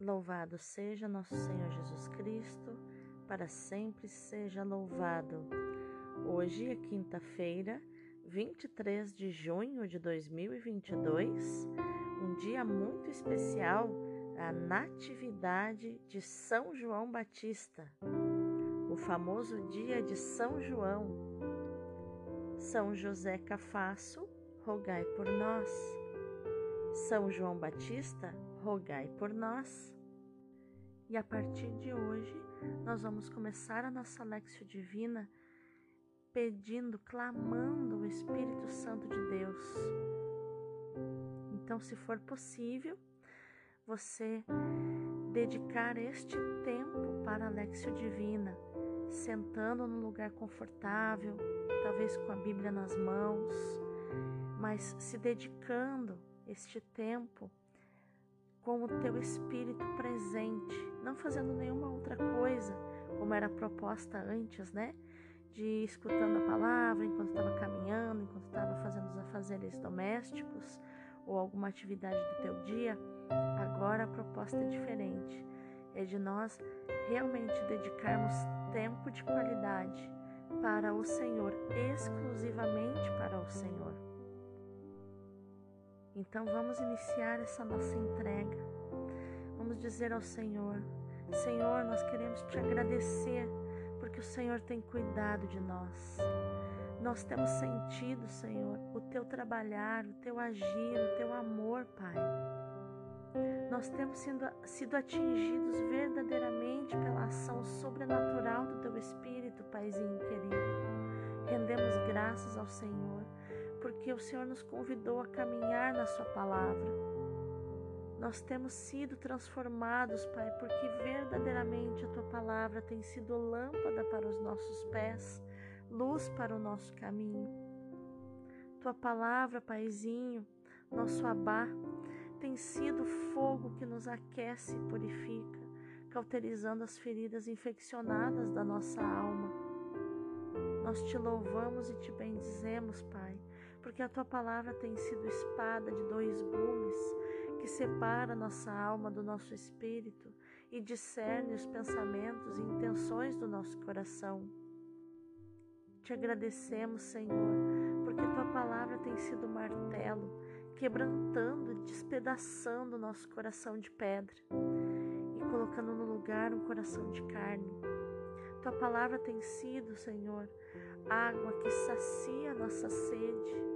Louvado seja nosso Senhor Jesus Cristo, para sempre seja louvado. Hoje é quinta-feira, 23 de junho de 2022, um dia muito especial, a Natividade de São João Batista, o famoso dia de São João. São José Cafasso, rogai por nós. São João Batista, rogai por nós. E a partir de hoje, nós vamos começar a nossa Lexio Divina pedindo, clamando o Espírito Santo de Deus. Então, se for possível, você dedicar este tempo para a Lexio Divina, sentando num lugar confortável, talvez com a Bíblia nas mãos, mas se dedicando este tempo com o teu espírito presente, não fazendo nenhuma outra coisa, como era proposta antes, né? De escutando a palavra enquanto estava caminhando, enquanto estava fazendo os afazeres domésticos ou alguma atividade do teu dia. Agora a proposta é diferente. É de nós realmente dedicarmos tempo de qualidade para o Senhor, exclusivamente para o Senhor. Então vamos iniciar essa nossa entrega. Vamos dizer ao Senhor: Senhor, nós queremos te agradecer porque o Senhor tem cuidado de nós. Nós temos sentido, Senhor, o teu trabalhar, o teu agir, o teu amor, Pai. Nós temos sido, sido atingidos verdadeiramente pela ação sobrenatural do teu Espírito, Paizinho querido. Rendemos graças ao Senhor porque o Senhor nos convidou a caminhar na Sua palavra. Nós temos sido transformados, Pai, porque verdadeiramente a Tua palavra tem sido lâmpada para os nossos pés, luz para o nosso caminho. Tua palavra, Paizinho, nosso abá, tem sido fogo que nos aquece e purifica, cauterizando as feridas infeccionadas da nossa alma. Nós te louvamos e te bendizemos, Pai, porque a tua palavra tem sido espada de dois gumes que separa nossa alma do nosso espírito e discerne os pensamentos e intenções do nosso coração. Te agradecemos, Senhor, porque tua palavra tem sido martelo, quebrantando, despedaçando nosso coração de pedra e colocando no lugar um coração de carne. Tua palavra tem sido, Senhor, água que sacia nossa sede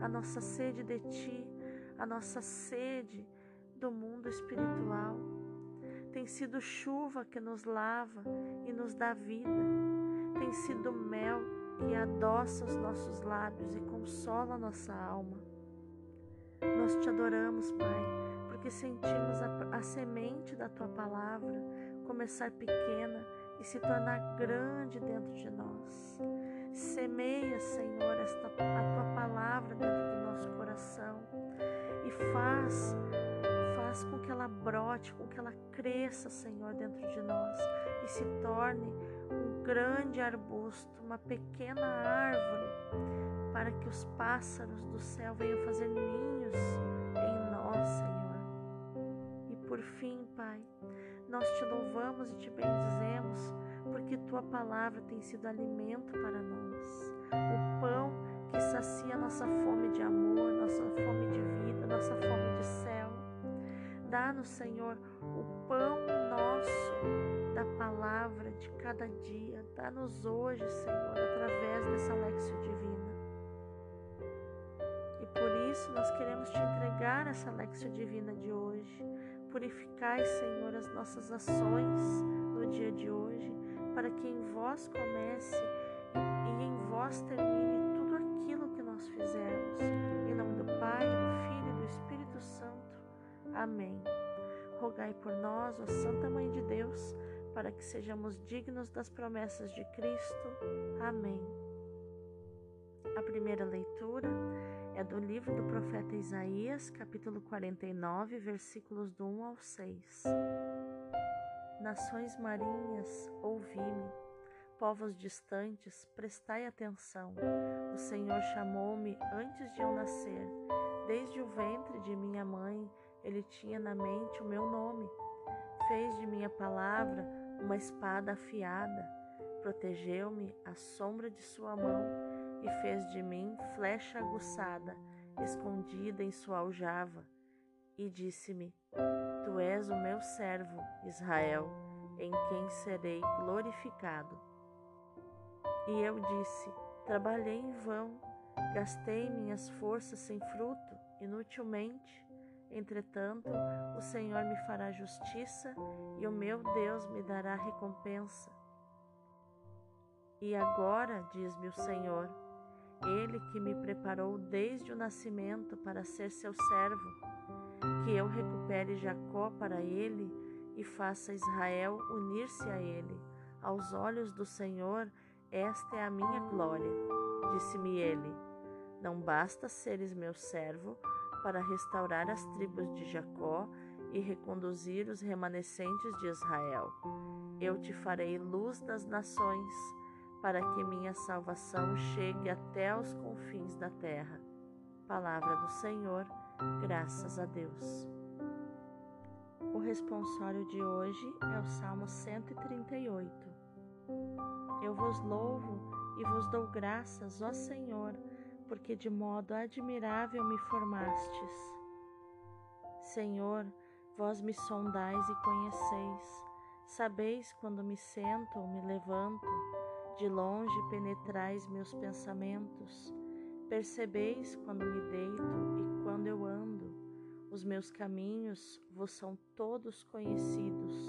a nossa sede de Ti, a nossa sede do mundo espiritual. Tem sido chuva que nos lava e nos dá vida. Tem sido mel que adoça os nossos lábios e consola a nossa alma. Nós te adoramos, Pai, porque sentimos a, a semente da Tua palavra começar pequena e se tornar grande dentro de nós. Semeia, Senhor, esta, a tua palavra dentro do nosso coração e faz, faz com que ela brote, com que ela cresça, Senhor, dentro de nós e se torne um grande arbusto, uma pequena árvore, para que os pássaros do céu venham fazer ninhos em nós, Senhor. E por fim, Pai, nós te louvamos e te bendizemos porque tua palavra tem sido alimento para nós, o pão que sacia nossa fome de amor, nossa fome de vida, nossa fome de céu. Dá-nos, Senhor, o pão nosso da palavra de cada dia. Dá-nos hoje, Senhor, através dessa Lexio Divina. E por isso nós queremos te entregar essa Lexio Divina de hoje. Purificai, Senhor, as nossas ações no dia de hoje para que em vós comece e em vós termine tudo aquilo que nós fizermos. Em nome do Pai, do Filho e do Espírito Santo. Amém. Rogai por nós, ó Santa Mãe de Deus, para que sejamos dignos das promessas de Cristo. Amém. A primeira leitura é do livro do profeta Isaías, capítulo 49, versículos do 1 ao 6. Nações marinhas, ouvi-me. Povos distantes, prestai atenção. O Senhor chamou-me antes de eu nascer. Desde o ventre de minha mãe, ele tinha na mente o meu nome. Fez de minha palavra uma espada afiada, protegeu-me à sombra de sua mão e fez de mim flecha aguçada, escondida em sua aljava. E disse-me: Tu és o meu servo, Israel, em quem serei glorificado. E eu disse: Trabalhei em vão, gastei minhas forças sem fruto, inutilmente. Entretanto, o Senhor me fará justiça e o meu Deus me dará recompensa. E agora, diz-me o Senhor, Ele que me preparou desde o nascimento para ser seu servo, que eu recupere Jacó para ele e faça Israel unir-se a ele. Aos olhos do Senhor, esta é a minha glória. Disse-me ele: Não basta seres meu servo para restaurar as tribos de Jacó e reconduzir os remanescentes de Israel. Eu te farei luz das nações, para que minha salvação chegue até aos confins da terra. Palavra do Senhor, graças a Deus. O responsório de hoje é o Salmo 138. Eu vos louvo e vos dou graças, ó Senhor, porque de modo admirável me formastes. Senhor, vós me sondais e conheceis. Sabeis quando me sento ou me levanto, de longe penetrais meus pensamentos. Percebeis quando me deito e quando eu ando. Os meus caminhos vos são todos conhecidos.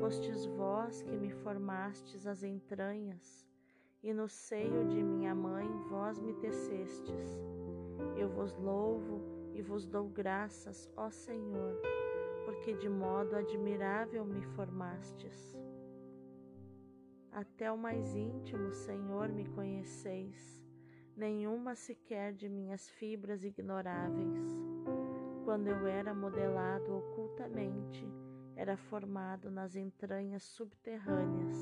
Fostes vós que me formastes as entranhas e no seio de minha mãe vós me tecestes. Eu vos louvo e vos dou graças, ó Senhor, porque de modo admirável me formastes. Até o mais íntimo, Senhor, me conheceis, nenhuma sequer de minhas fibras ignoráveis. Quando eu era modelado ocultamente, era formado nas entranhas subterrâneas.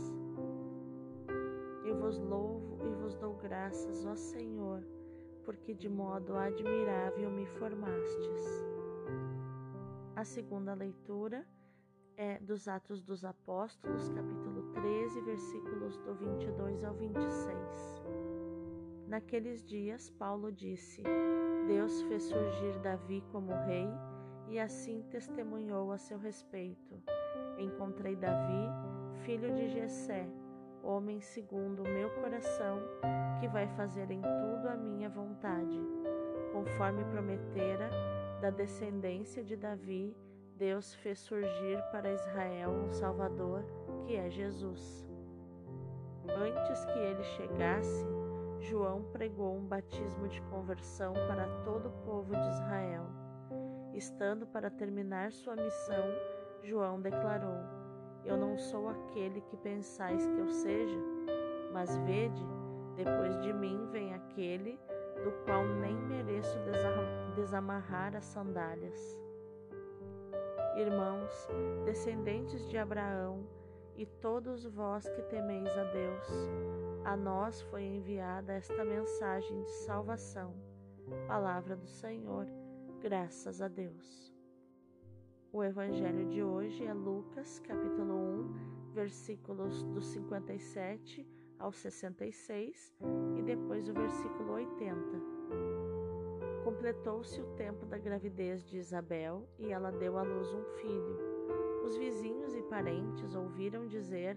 Eu vos louvo e vos dou graças, ó Senhor, porque de modo admirável me formastes. A segunda leitura é dos Atos dos Apóstolos, capítulo 13, versículos do 22 ao 26. Naqueles dias, Paulo disse: Deus fez surgir Davi como rei e assim testemunhou a seu respeito. Encontrei Davi, filho de Jessé, homem segundo o meu coração, que vai fazer em tudo a minha vontade. Conforme prometera, da descendência de Davi, Deus fez surgir para Israel um Salvador, que é Jesus. Antes que ele chegasse, João pregou um batismo de conversão para todo o povo de Israel. Estando para terminar sua missão, João declarou: eu não sou aquele que pensais que eu seja, mas vede, depois de mim vem aquele do qual nem mereço desamarrar as sandálias. Irmãos, descendentes de Abraão, e todos vós que temeis a Deus, a nós foi enviada esta mensagem de salvação. Palavra do Senhor, graças a Deus. O evangelho de hoje é Lucas, capítulo 1, versículos do 57 ao 66 e depois o versículo 80. Completou-se o tempo da gravidez de Isabel e ela deu à luz um filho. Os vizinhos e parentes ouviram dizer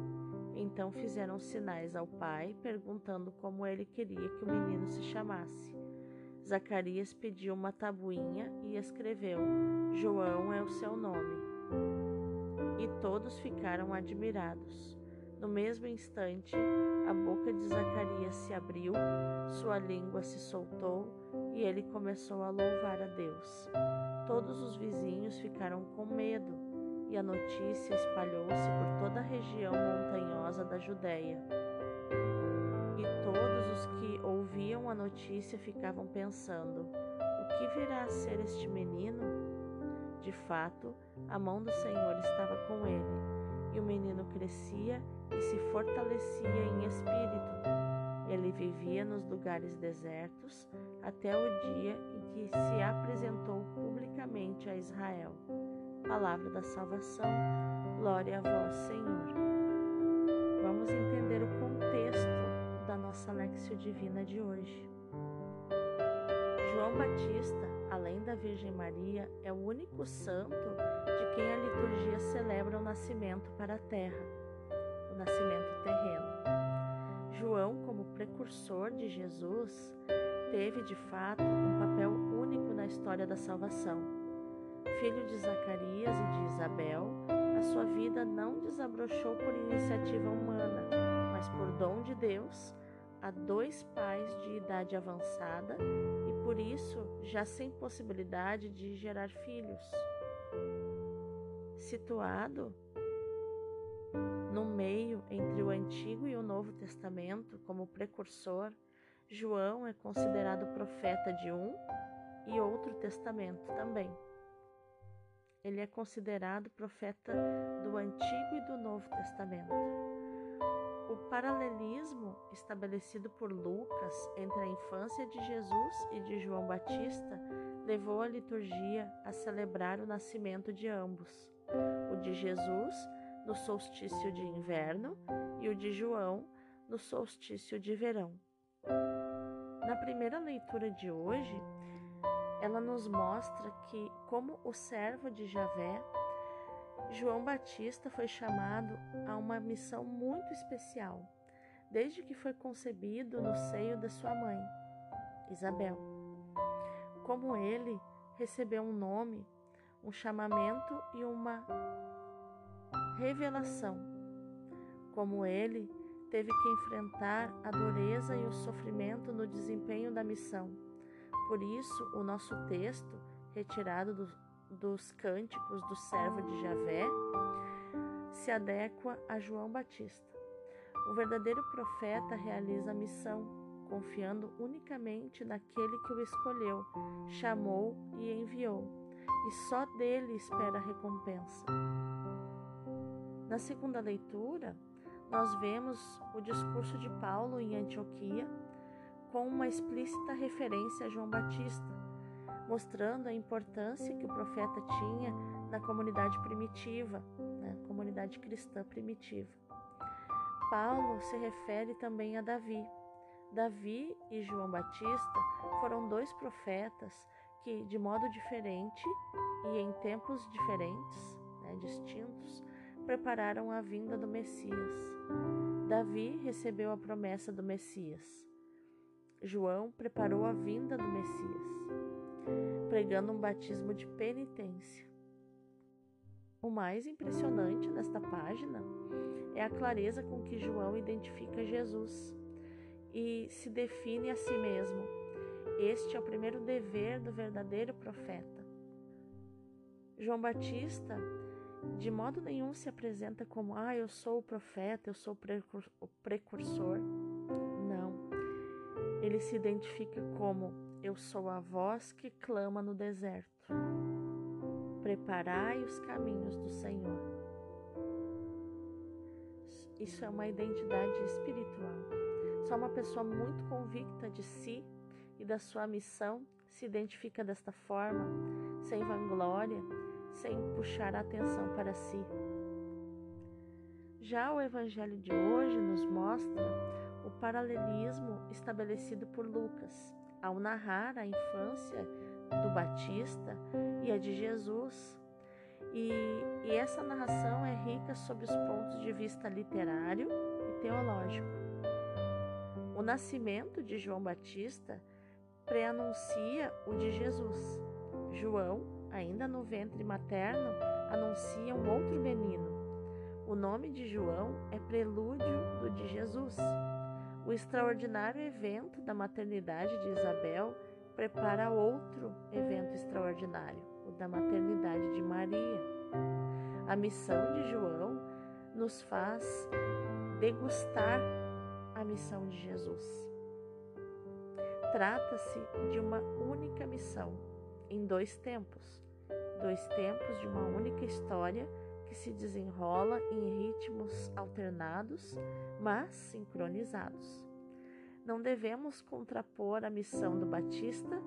Então fizeram sinais ao pai, perguntando como ele queria que o menino se chamasse. Zacarias pediu uma tabuinha e escreveu: João é o seu nome. E todos ficaram admirados. No mesmo instante, a boca de Zacarias se abriu, sua língua se soltou e ele começou a louvar a Deus. Todos os vizinhos ficaram com medo e a notícia espalhou-se por toda a região montanhosa da Judéia. E todos os que ouviam a notícia ficavam pensando: o que virá a ser este menino? De fato, a mão do Senhor estava com ele, e o menino crescia e se fortalecia em espírito. Ele vivia nos lugares desertos até o dia em que se apresentou publicamente a Israel. Palavra da salvação, glória a vós, Senhor. Vamos entender o contexto da nossa Lexio Divina de hoje. João Batista, além da Virgem Maria, é o único santo de quem a liturgia celebra o nascimento para a terra, o nascimento terreno. João, como precursor de Jesus, teve de fato um papel único na história da salvação. Filho de Zacarias e de Isabel, a sua vida não desabrochou por iniciativa humana, mas por dom de Deus a dois pais de idade avançada e por isso já sem possibilidade de gerar filhos. Situado no meio entre o Antigo e o Novo Testamento, como precursor, João é considerado profeta de um e outro testamento também. Ele é considerado profeta do Antigo e do Novo Testamento. O paralelismo estabelecido por Lucas entre a infância de Jesus e de João Batista levou a liturgia a celebrar o nascimento de ambos, o de Jesus no solstício de inverno e o de João no solstício de verão. Na primeira leitura de hoje, ela nos mostra que, como o servo de Javé, João Batista foi chamado a uma missão muito especial, desde que foi concebido no seio da sua mãe, Isabel. Como ele recebeu um nome, um chamamento e uma revelação. Como ele teve que enfrentar a dureza e o sofrimento no desempenho da missão. Por isso, o nosso texto, retirado do, dos cânticos do servo de Javé, se adequa a João Batista. O verdadeiro profeta realiza a missão, confiando unicamente naquele que o escolheu, chamou e enviou, e só dele espera a recompensa. Na segunda leitura, nós vemos o discurso de Paulo em Antioquia com uma explícita referência a João Batista, mostrando a importância que o profeta tinha na comunidade primitiva, na comunidade cristã primitiva. Paulo se refere também a Davi. Davi e João Batista foram dois profetas que, de modo diferente e em tempos diferentes, né, distintos, prepararam a vinda do Messias. Davi recebeu a promessa do Messias. João preparou a vinda do Messias, pregando um batismo de penitência. O mais impressionante nesta página é a clareza com que João identifica Jesus e se define a si mesmo. Este é o primeiro dever do verdadeiro profeta. João Batista de modo nenhum se apresenta como, ah, eu sou o profeta, eu sou o precursor. Ele se identifica como, eu sou a voz que clama no deserto. Preparai os caminhos do Senhor. Isso é uma identidade espiritual. Só uma pessoa muito convicta de si e da sua missão se identifica desta forma, sem vanglória, sem puxar a atenção para si. Já o Evangelho de hoje nos mostra paralelismo estabelecido por Lucas ao narrar a infância do Batista e a de Jesus. E, e essa narração é rica sobre os pontos de vista literário e teológico. O nascimento de João Batista preanuncia o de Jesus. João ainda no ventre materno, anuncia um outro menino. O nome de João é prelúdio do de Jesus. O extraordinário evento da maternidade de Isabel prepara outro evento extraordinário, o da maternidade de Maria. A missão de João nos faz degustar a missão de Jesus. Trata-se de uma única missão em dois tempos, dois tempos de uma única história que se desenrola em ritmos alternados, mas sincronizados. Não devemos contrapor a missão do Batista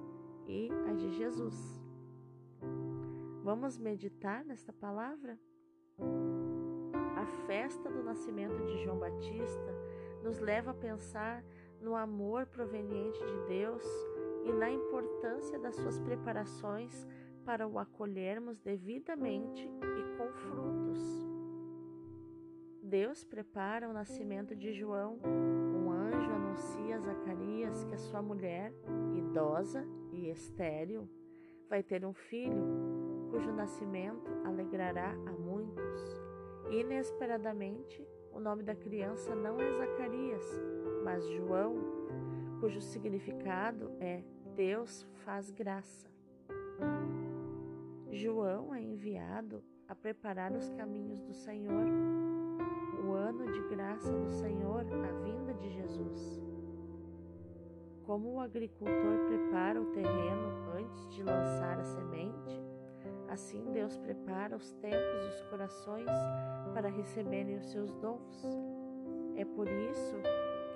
e a de Jesus. Vamos meditar nesta palavra? A festa do nascimento de João Batista nos leva a pensar no amor proveniente de Deus e na importância das suas preparações para o acolhermos devidamente e. Deus prepara o nascimento de João. Um anjo anuncia a Zacarias que a sua mulher, idosa e estéril, vai ter um filho, cujo nascimento alegrará a muitos. Inesperadamente, o nome da criança não é Zacarias, mas João, cujo significado é Deus faz graça. João é enviado a preparar os caminhos do Senhor, o ano de graça do Senhor, a vinda de Jesus. Como o agricultor prepara o terreno antes de lançar a semente, assim Deus prepara os tempos e os corações para receberem os seus dons. É por isso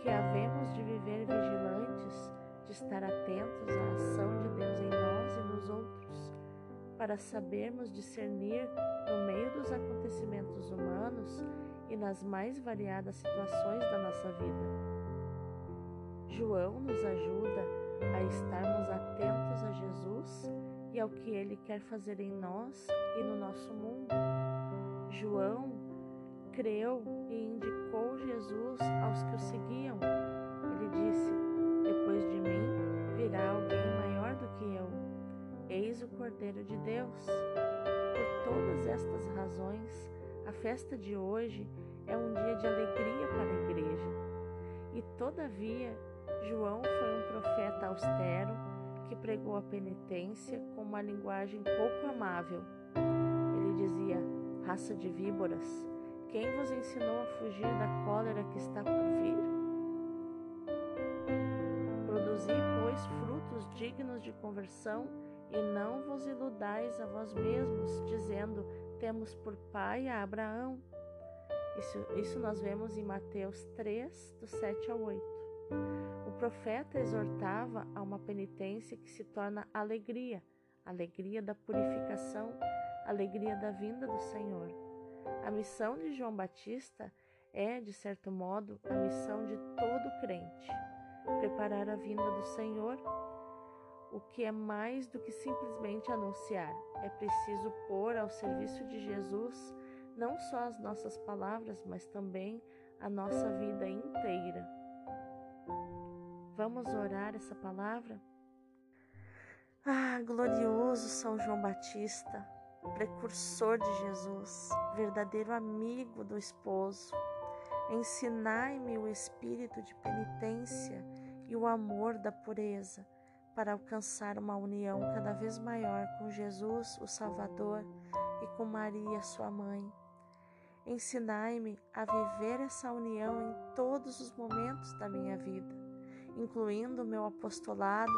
que havemos de viver vigilantes, de estar atentos à ação de Deus em nós e nos outros, para sabermos discernir no meio dos acontecimentos humanos e nas mais variadas situações da nossa vida. João nos ajuda a estarmos atentos a Jesus e ao que ele quer fazer em nós e no nosso mundo. João creu e indicou Jesus aos que o seguiam. Ele disse: Depois de mim virá alguém maior do que eu. Eis o Cordeiro de Deus. Por todas estas razões, a festa de hoje é um dia de alegria para a igreja. E todavia, João foi um profeta austero que pregou a penitência com uma linguagem pouco amável. Ele dizia: Raça de víboras, quem vos ensinou a fugir da cólera que está por vir? Produzi, pois, frutos dignos de conversão e não vos iludais a vós mesmos, dizendo: Temos por pai a Abraão. Isso, isso nós vemos em Mateus 3, do 7 ao 8. O profeta exortava a uma penitência que se torna alegria, alegria da purificação, alegria da vinda do Senhor. A missão de João Batista é, de certo modo, a missão de todo crente: preparar a vinda do Senhor. O que é mais do que simplesmente anunciar, é preciso pôr ao serviço de Jesus não só as nossas palavras, mas também a nossa vida inteira. Vamos orar essa palavra? Ah, glorioso São João Batista, precursor de Jesus, verdadeiro amigo do esposo, ensinai-me o espírito de penitência e o amor da pureza para alcançar uma união cada vez maior com Jesus, o Salvador, e com Maria, sua mãe. Ensinai-me a viver essa união em todos os momentos da minha vida incluindo o meu apostolado,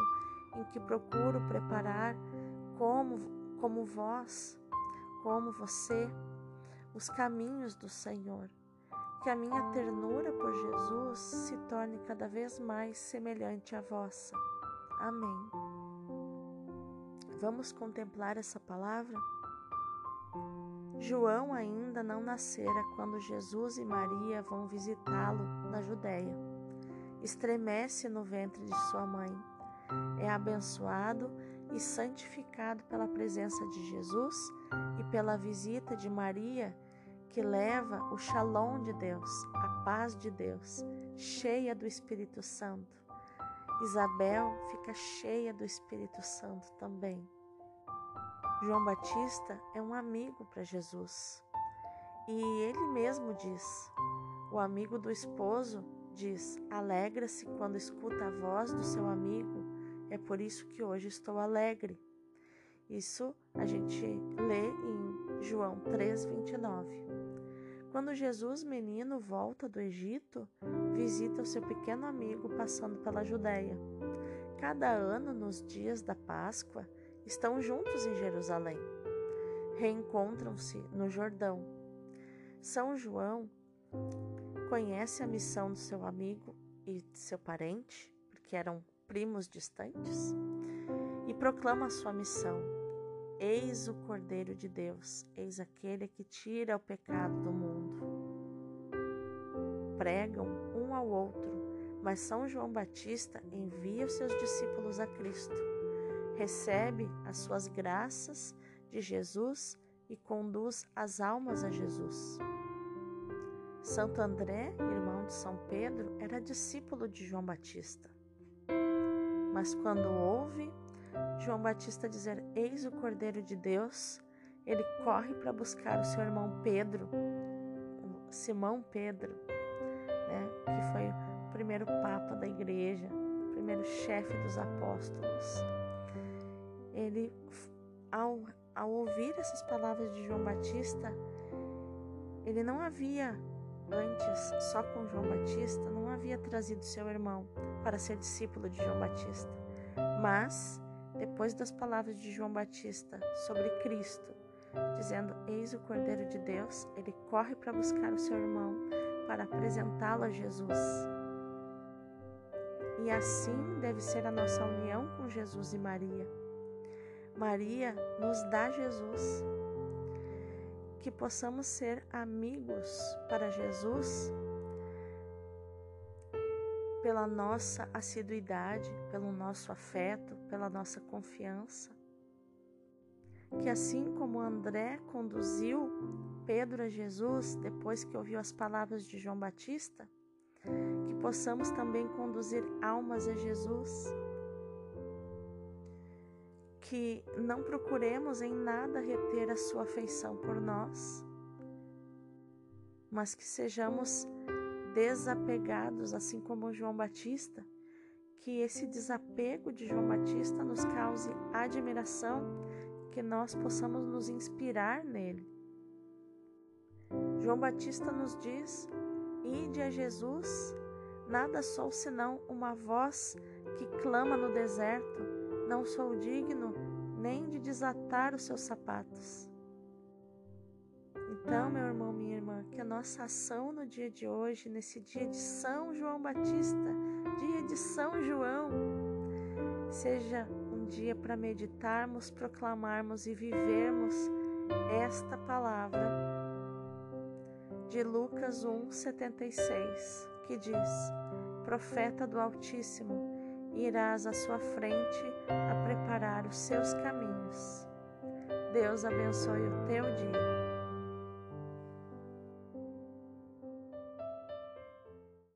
em que procuro preparar como, como vós, como você, os caminhos do Senhor. Que a minha ternura por Jesus se torne cada vez mais semelhante à vossa. Amém. Vamos contemplar essa palavra? João ainda não nascera quando Jesus e Maria vão visitá-lo na Judéia estremece no ventre de sua mãe. É abençoado e santificado pela presença de Jesus e pela visita de Maria, que leva o shalom de Deus, a paz de Deus, cheia do Espírito Santo. Isabel fica cheia do Espírito Santo também. João Batista é um amigo para Jesus. E ele mesmo diz: o amigo do esposo diz: Alegra-se quando escuta a voz do seu amigo, é por isso que hoje estou alegre. Isso a gente lê em João 3:29. Quando Jesus menino volta do Egito, visita o seu pequeno amigo passando pela Judéia. Cada ano, nos dias da Páscoa, estão juntos em Jerusalém. Reencontram-se no Jordão. São João conhece a missão do seu amigo e de seu parente, porque eram primos distantes, e proclama a sua missão Eis o Cordeiro de Deus, eis aquele que tira o pecado do mundo. Pregam um ao outro, mas São João Batista envia os seus discípulos a Cristo, recebe as suas graças de Jesus e conduz as almas a Jesus. Santo André, irmão de São Pedro, era discípulo de João Batista. Mas quando ouve João Batista dizer: Eis o Cordeiro de Deus, ele corre para buscar o seu irmão Pedro, Simão Pedro, né, que foi o primeiro papa da igreja, o primeiro chefe dos apóstolos. Ele, ao, ao ouvir essas palavras de João Batista, ele não havia antes, só com João Batista, não havia trazido seu irmão para ser discípulo de João Batista, mas depois das palavras de João Batista sobre Cristo, dizendo: Eis o Cordeiro de Deus, ele corre para buscar o seu irmão para apresentá-lo a Jesus. E assim deve ser a nossa união com Jesus e Maria. Maria nos dá Jesus. Que possamos ser amigos para Jesus pela nossa assiduidade, pelo nosso afeto, pela nossa confiança. Que assim como André conduziu Pedro a Jesus depois que ouviu as palavras de João Batista, que possamos também conduzir almas a Jesus. Que não procuremos em nada reter a sua afeição por nós, mas que sejamos desapegados, assim como João Batista, que esse desapego de João Batista nos cause admiração, que nós possamos nos inspirar nele. João Batista nos diz: Ide a Jesus, nada sou senão uma voz que clama no deserto, não sou digno nem de desatar os seus sapatos. Então, meu irmão, minha irmã, que a nossa ação no dia de hoje, nesse dia de São João Batista, dia de São João, seja dia para meditarmos, proclamarmos e vivermos esta palavra de Lucas 1:76, que diz: Profeta do Altíssimo, irás à sua frente a preparar os seus caminhos. Deus abençoe o teu dia.